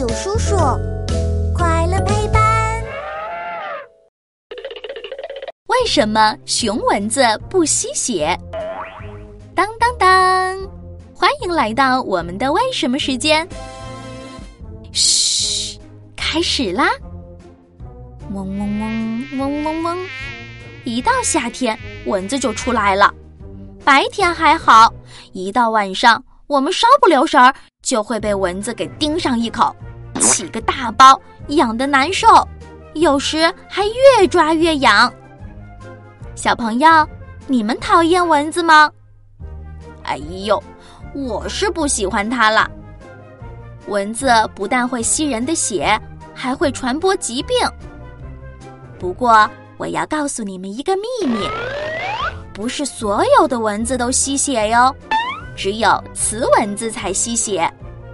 有叔叔，快乐陪伴。为什么熊蚊子不吸血？当当当！欢迎来到我们的为什么时间。嘘，开始啦！嗡嗡嗡嗡嗡嗡，一到夏天，蚊子就出来了。白天还好，一到晚上，我们稍不留神儿，就会被蚊子给叮上一口，起个大包，痒的难受，有时还越抓越痒。小朋友，你们讨厌蚊子吗？哎呦，我是不喜欢它了。蚊子不但会吸人的血，还会传播疾病。不过，我要告诉你们一个秘密。不是所有的蚊子都吸血哟，只有雌蚊子才吸血，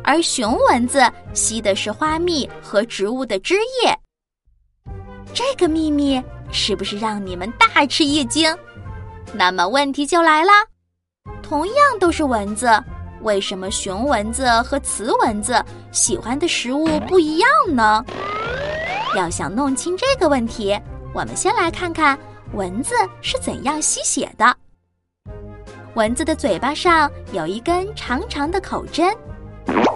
而雄蚊子吸的是花蜜和植物的汁液。这个秘密是不是让你们大吃一惊？那么问题就来啦，同样都是蚊子，为什么雄蚊子和雌蚊子喜欢的食物不一样呢？要想弄清这个问题，我们先来看看。蚊子是怎样吸血的？蚊子的嘴巴上有一根长长的口针，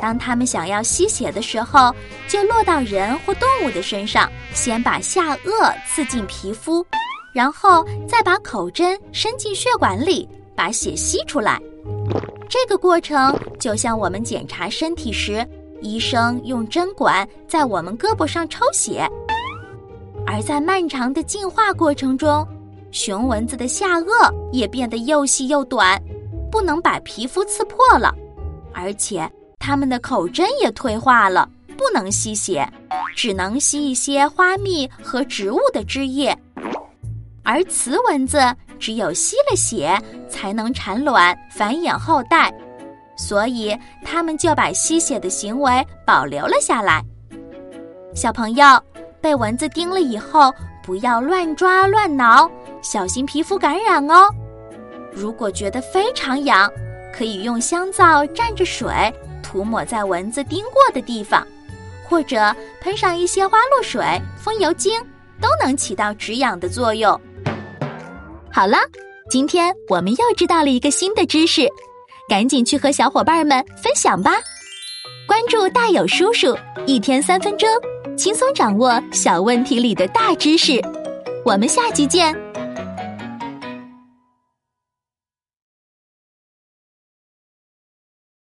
当它们想要吸血的时候，就落到人或动物的身上，先把下颚刺进皮肤，然后再把口针伸进血管里，把血吸出来。这个过程就像我们检查身体时，医生用针管在我们胳膊上抽血。而在漫长的进化过程中，雄蚊子的下颚也变得又细又短，不能把皮肤刺破了，而且它们的口针也退化了，不能吸血，只能吸一些花蜜和植物的汁液。而雌蚊子只有吸了血才能产卵繁衍后代，所以它们就把吸血的行为保留了下来。小朋友。被蚊子叮了以后，不要乱抓乱挠，小心皮肤感染哦。如果觉得非常痒，可以用香皂蘸着水涂抹在蚊子叮过的地方，或者喷上一些花露水、风油精，都能起到止痒的作用。好了，今天我们又知道了一个新的知识，赶紧去和小伙伴们分享吧！关注大有叔叔，一天三分钟。轻松掌握小问题里的大知识，我们下集见。